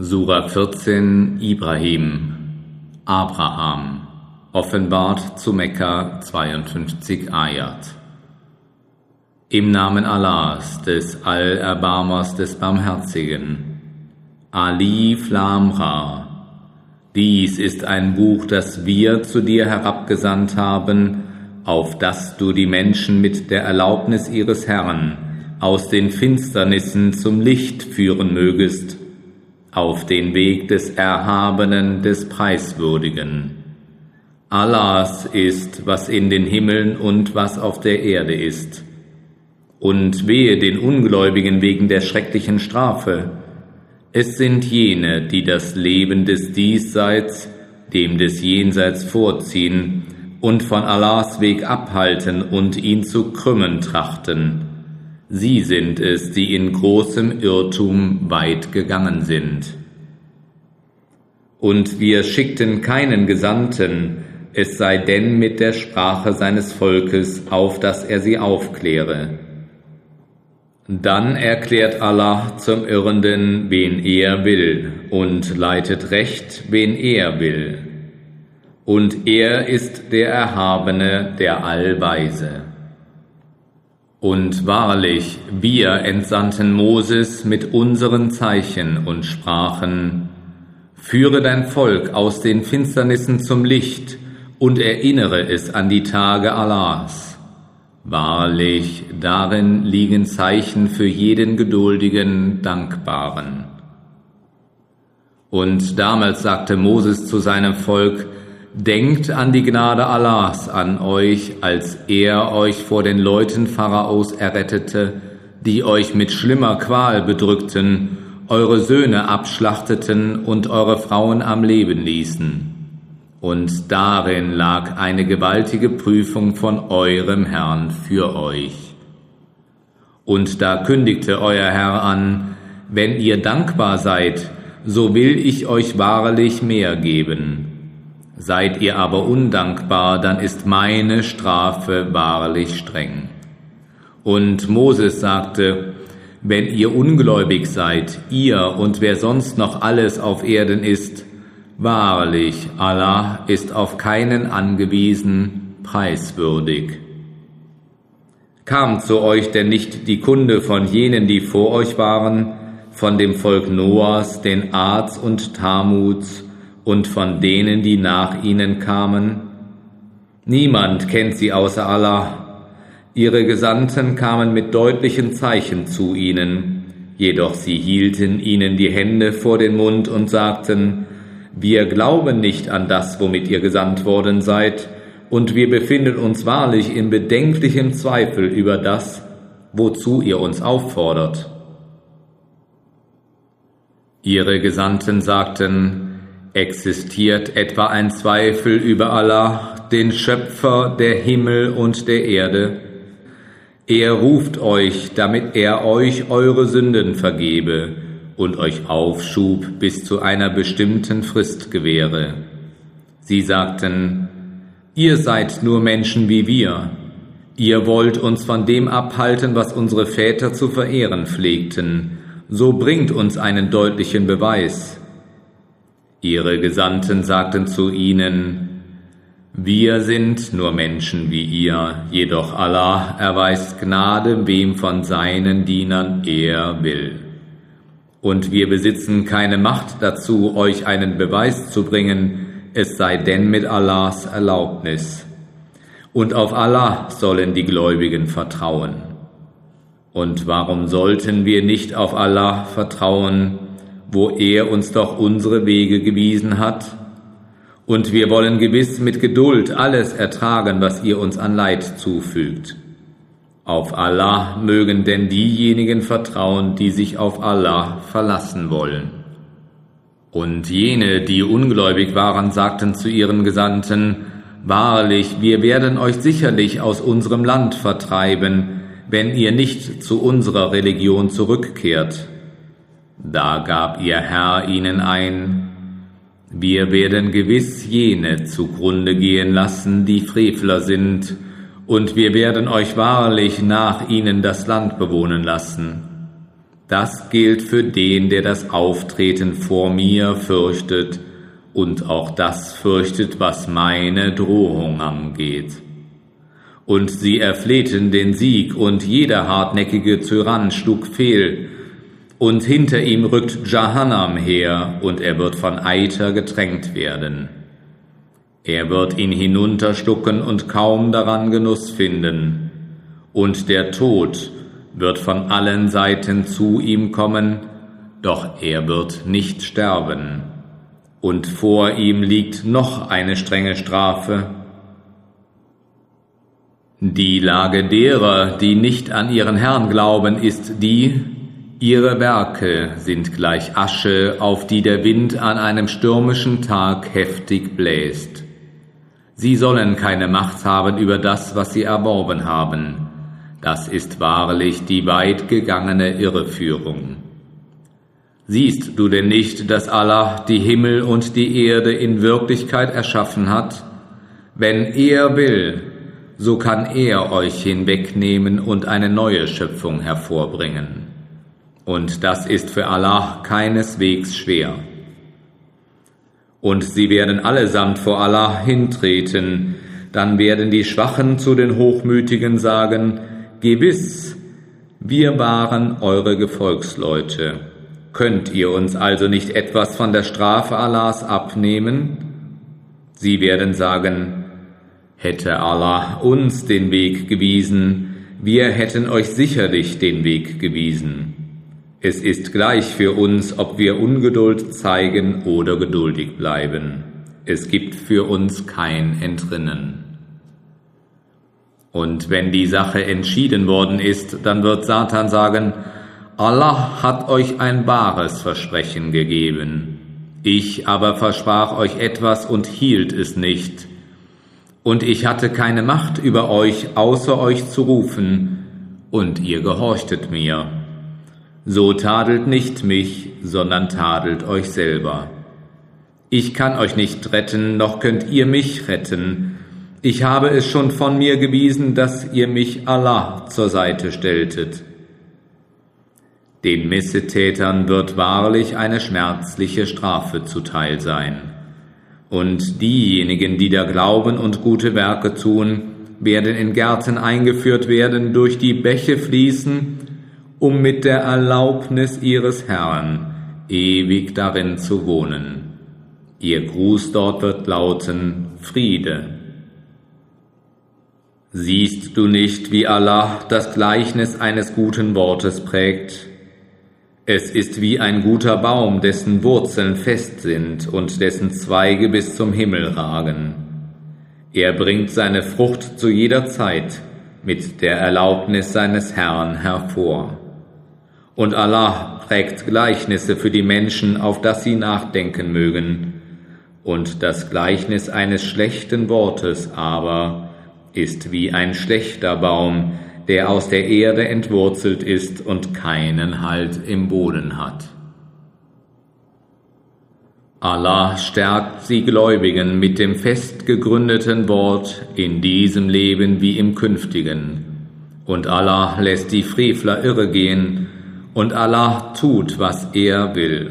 Sura 14 Ibrahim. Abraham. Offenbart zu Mekka 52 Ayat. Im Namen Allahs, des Allerbarmers, des Barmherzigen. Alif Lam Ra Dies ist ein Buch, das wir zu dir herabgesandt haben, auf das du die Menschen mit der Erlaubnis ihres Herrn aus den Finsternissen zum Licht führen mögest auf den Weg des Erhabenen, des Preiswürdigen. Allahs ist, was in den Himmeln und was auf der Erde ist. Und wehe den Ungläubigen wegen der schrecklichen Strafe. Es sind jene, die das Leben des Diesseits, dem des Jenseits vorziehen und von Allahs Weg abhalten und ihn zu krümmen trachten Sie sind es, die in großem Irrtum weit gegangen sind. Und wir schickten keinen Gesandten, es sei denn mit der Sprache seines Volkes, auf dass er sie aufkläre. Dann erklärt Allah zum Irrenden, wen er will, und leitet recht, wen er will. Und er ist der Erhabene, der Allweise. Und wahrlich, wir entsandten Moses mit unseren Zeichen und sprachen, Führe dein Volk aus den Finsternissen zum Licht und erinnere es an die Tage Allahs. Wahrlich, darin liegen Zeichen für jeden geduldigen, dankbaren. Und damals sagte Moses zu seinem Volk, Denkt an die Gnade Allahs an euch, als er euch vor den Leuten Pharaos errettete, die euch mit schlimmer Qual bedrückten, eure Söhne abschlachteten und eure Frauen am Leben ließen. Und darin lag eine gewaltige Prüfung von eurem Herrn für euch. Und da kündigte euer Herr an, wenn ihr dankbar seid, so will ich euch wahrlich mehr geben Seid ihr aber undankbar, dann ist meine Strafe wahrlich streng. Und Moses sagte, wenn ihr ungläubig seid, ihr und wer sonst noch alles auf Erden ist, wahrlich, Allah ist auf keinen angewiesen, preiswürdig. Kam zu euch denn nicht die Kunde von jenen, die vor euch waren, von dem Volk Noahs, den Ads und Tamuds, und von denen, die nach ihnen kamen? Niemand kennt sie außer Allah. Ihre Gesandten kamen mit deutlichen Zeichen zu ihnen, jedoch sie hielten ihnen die Hände vor den Mund und sagten, wir glauben nicht an das, womit ihr gesandt worden seid, und wir befinden uns wahrlich in bedenklichem Zweifel über das, wozu ihr uns auffordert. Ihre Gesandten sagten, Existiert etwa ein Zweifel über Allah, den Schöpfer der Himmel und der Erde? Er ruft euch, damit er euch eure Sünden vergebe und euch Aufschub bis zu einer bestimmten Frist gewähre. Sie sagten, ihr seid nur Menschen wie wir. Ihr wollt uns von dem abhalten, was unsere Väter zu verehren pflegten. So bringt uns einen deutlichen Beweis. Ihre Gesandten sagten zu ihnen, wir sind nur Menschen wie ihr, jedoch Allah erweist Gnade, wem von seinen Dienern er will. Und wir besitzen keine Macht dazu, euch einen Beweis zu bringen, es sei denn mit Allahs Erlaubnis. Und auf Allah sollen die Gläubigen vertrauen. Und warum sollten wir nicht auf Allah vertrauen, wo er uns doch unsere Wege gewiesen hat. Und wir wollen gewiss mit Geduld alles ertragen, was ihr uns an Leid zufügt. Auf Allah mögen denn diejenigen vertrauen, die sich auf Allah verlassen wollen. Und jene, die ungläubig waren, sagten zu ihren Gesandten, Wahrlich, wir werden euch sicherlich aus unserem Land vertreiben, wenn ihr nicht zu unserer Religion zurückkehrt. Da gab ihr Herr ihnen ein, wir werden gewiss jene zugrunde gehen lassen, die Frevler sind, und wir werden euch wahrlich nach ihnen das Land bewohnen lassen. Das gilt für den, der das Auftreten vor mir fürchtet und auch das fürchtet, was meine Drohung angeht. Und sie erflehten den Sieg, und jeder hartnäckige Tyrann schlug fehl, und hinter ihm rückt Jahannam her, und er wird von Eiter getränkt werden. Er wird ihn hinunterstucken und kaum daran Genuss finden, und der Tod wird von allen Seiten zu ihm kommen, doch er wird nicht sterben. Und vor ihm liegt noch eine strenge Strafe. Die Lage derer, die nicht an ihren Herrn glauben, ist die, Ihre Werke sind gleich Asche, auf die der Wind an einem stürmischen Tag heftig bläst. Sie sollen keine Macht haben über das, was sie erworben haben. Das ist wahrlich die weit gegangene Irreführung. Siehst du denn nicht, dass Allah die Himmel und die Erde in Wirklichkeit erschaffen hat? Wenn er will, so kann er euch hinwegnehmen und eine neue Schöpfung hervorbringen und das ist für Allah keineswegs schwer. Und sie werden allesamt vor Allah hintreten, dann werden die Schwachen zu den Hochmütigen sagen, Gewiss, wir waren eure Gefolgsleute. Könnt ihr uns also nicht etwas von der Strafe Allahs abnehmen? Sie werden sagen, hätte Allah uns den Weg gewiesen, wir hätten euch sicherlich den Weg gewiesen. Es ist gleich für uns, ob wir Ungeduld zeigen oder geduldig bleiben. Es gibt für uns kein Entrinnen. Und wenn die Sache entschieden worden ist, dann wird Satan sagen, Allah hat euch ein wahres Versprechen gegeben. Ich aber versprach euch etwas und hielt es nicht. Und ich hatte keine Macht über euch, außer euch zu rufen, und ihr gehorchtet mir. So tadelt nicht mich, sondern tadelt euch selber. Ich kann euch nicht retten, noch könnt ihr mich retten. Ich habe es schon von mir gewiesen, dass ihr mich Allah zur Seite stelltet. Den Missetätern wird wahrlich eine schmerzliche Strafe zuteil sein. Und diejenigen, die da glauben und gute Werke tun, werden in Gärten eingeführt werden, durch die Bäche fließen, um mit der Erlaubnis ihres Herrn ewig darin zu wohnen. Ihr Gruß dort wird lauten Friede. Siehst du nicht, wie Allah das Gleichnis eines guten Wortes prägt? Es ist wie ein guter Baum, dessen Wurzeln fest sind und dessen Zweige bis zum Himmel ragen. Er bringt seine Frucht zu jeder Zeit mit der Erlaubnis seines Herrn hervor. Und Allah prägt Gleichnisse für die Menschen, auf das sie nachdenken mögen. Und das Gleichnis eines schlechten Wortes aber ist wie ein schlechter Baum, der aus der Erde entwurzelt ist und keinen Halt im Boden hat. Allah stärkt sie Gläubigen mit dem fest gegründeten Wort in diesem Leben wie im künftigen. Und Allah lässt die Frevler irregehen und Allah tut, was er will.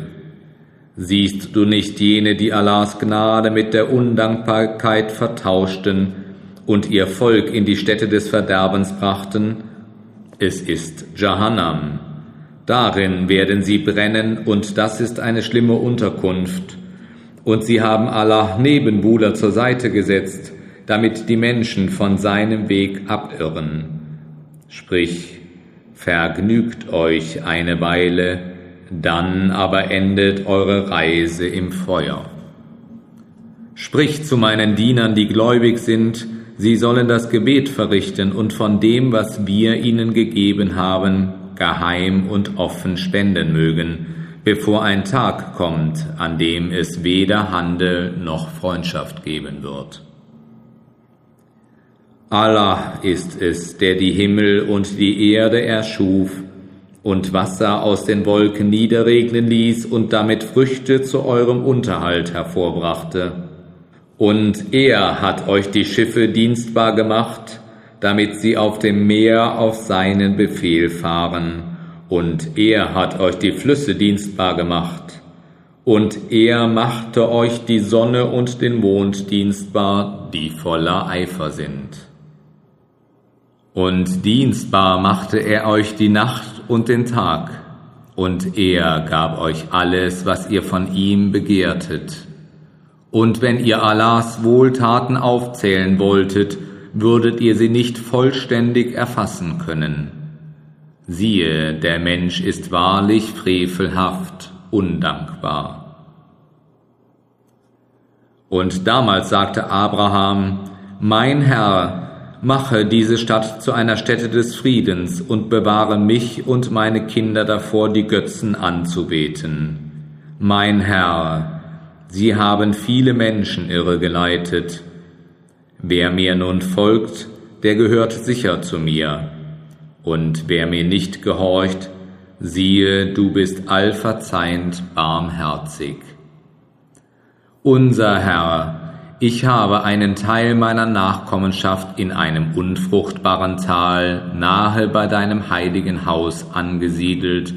Siehst du nicht jene, die Allahs Gnade mit der Undankbarkeit vertauschten und ihr Volk in die Städte des Verderbens brachten? Es ist Jahannam. Darin werden sie brennen, und das ist eine schlimme Unterkunft. Und sie haben Allah Nebenbuhler zur Seite gesetzt, damit die Menschen von seinem Weg abirren. Sprich, Vergnügt euch eine Weile, dann aber endet eure Reise im Feuer. Spricht zu meinen Dienern, die gläubig sind, sie sollen das Gebet verrichten und von dem, was wir ihnen gegeben haben, geheim und offen spenden mögen, bevor ein Tag kommt, an dem es weder Handel noch Freundschaft geben wird. Allah ist es, der die Himmel und die Erde erschuf und Wasser aus den Wolken niederregnen ließ und damit Früchte zu eurem Unterhalt hervorbrachte. Und er hat euch die Schiffe dienstbar gemacht, damit sie auf dem Meer auf seinen Befehl fahren und er hat euch die Flüsse dienstbar gemacht, und er machte euch die Sonne und den Mond dienstbar, die voller Eifer sind. Und dienstbar machte er euch die Nacht und den Tag, und er gab euch alles, was ihr von ihm begehrtet. Und wenn ihr Allahs Wohltaten aufzählen wolltet, würdet ihr sie nicht vollständig erfassen können. Siehe, der Mensch ist wahrlich frevelhaft, undankbar. Und damals sagte Abraham, Mein Herr, mache diese Stadt zu einer Stätte des Friedens und bewahre mich und meine Kinder davor, die Götzen anzubeten. Mein Herr, sie haben viele Menschen irregeleitet. Wer mir nun folgt, der gehört sicher zu mir. Und wer mir nicht gehorcht, siehe, du bist allverzeihend barmherzig. Unser Herr, ich habe einen Teil meiner Nachkommenschaft in einem unfruchtbaren Tal nahe bei deinem heiligen Haus angesiedelt,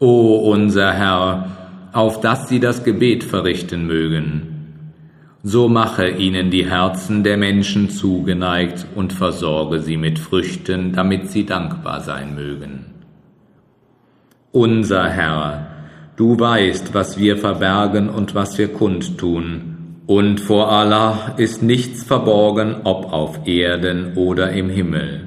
o unser Herr, auf dass sie das Gebet verrichten mögen. So mache ihnen die Herzen der Menschen zugeneigt und versorge sie mit Früchten, damit sie dankbar sein mögen. Unser Herr, du weißt, was wir verbergen und was wir kundtun, und vor Allah ist nichts verborgen, ob auf Erden oder im Himmel.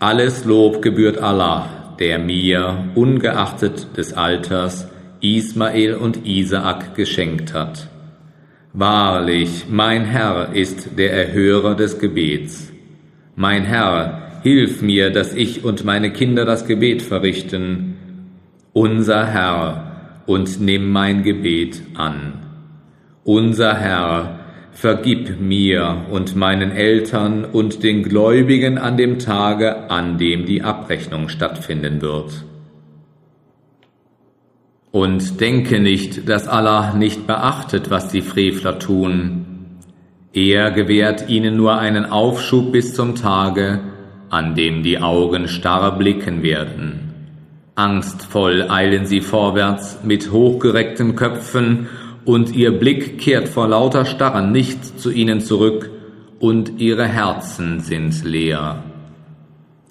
Alles Lob gebührt Allah, der mir, ungeachtet des Alters, Ismael und Isaak geschenkt hat. Wahrlich, mein Herr ist der Erhörer des Gebets. Mein Herr, hilf mir, dass ich und meine Kinder das Gebet verrichten. Unser Herr, und nimm mein Gebet an. Unser Herr, vergib mir und meinen Eltern und den Gläubigen an dem Tage, an dem die Abrechnung stattfinden wird. Und denke nicht, dass Allah nicht beachtet, was die Frevler tun. Er gewährt ihnen nur einen Aufschub bis zum Tage, an dem die Augen starr blicken werden. Angstvoll eilen sie vorwärts mit hochgereckten Köpfen und ihr Blick kehrt vor lauter Starren nicht zu ihnen zurück, und ihre Herzen sind leer.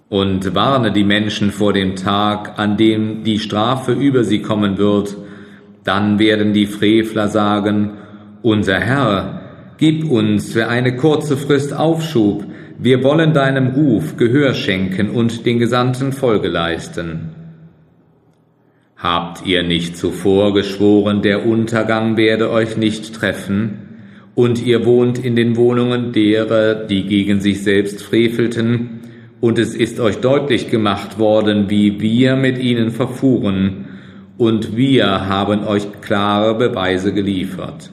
Und warne die Menschen vor dem Tag, an dem die Strafe über sie kommen wird, dann werden die Frevler sagen, unser Herr, gib uns für eine kurze Frist Aufschub, wir wollen deinem Ruf Gehör schenken und den Gesandten Folge leisten. Habt ihr nicht zuvor geschworen, der Untergang werde euch nicht treffen, und ihr wohnt in den Wohnungen derer, die gegen sich selbst frevelten, und es ist euch deutlich gemacht worden, wie wir mit ihnen verfuhren, und wir haben euch klare Beweise geliefert.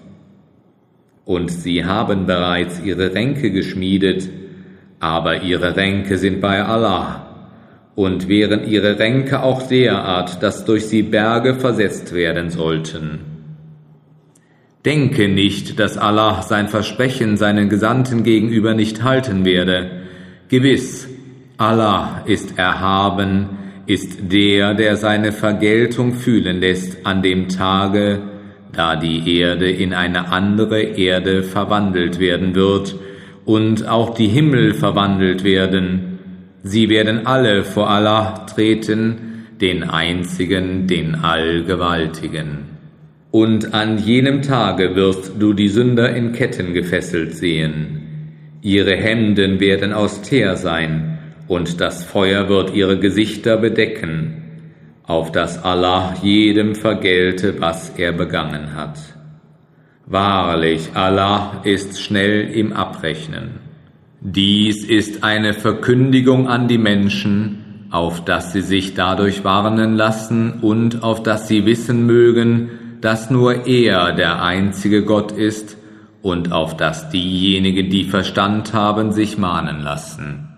Und sie haben bereits ihre Ränke geschmiedet, aber ihre Ränke sind bei Allah und wären ihre Ränke auch derart, dass durch sie Berge versetzt werden sollten. Denke nicht, dass Allah sein Versprechen seinen Gesandten gegenüber nicht halten werde. Gewiss, Allah ist erhaben, ist der, der seine Vergeltung fühlen lässt an dem Tage, da die Erde in eine andere Erde verwandelt werden wird und auch die Himmel verwandelt werden, Sie werden alle vor Allah treten, den Einzigen, den Allgewaltigen. Und an jenem Tage wirst du die Sünder in Ketten gefesselt sehen. Ihre Hemden werden aus Teer sein, und das Feuer wird ihre Gesichter bedecken, auf dass Allah jedem vergelte, was er begangen hat. Wahrlich, Allah ist schnell im Abrechnen. Dies ist eine Verkündigung an die Menschen, auf dass sie sich dadurch warnen lassen und auf dass sie wissen mögen, dass nur er der einzige Gott ist und auf dass diejenigen, die Verstand haben, sich mahnen lassen.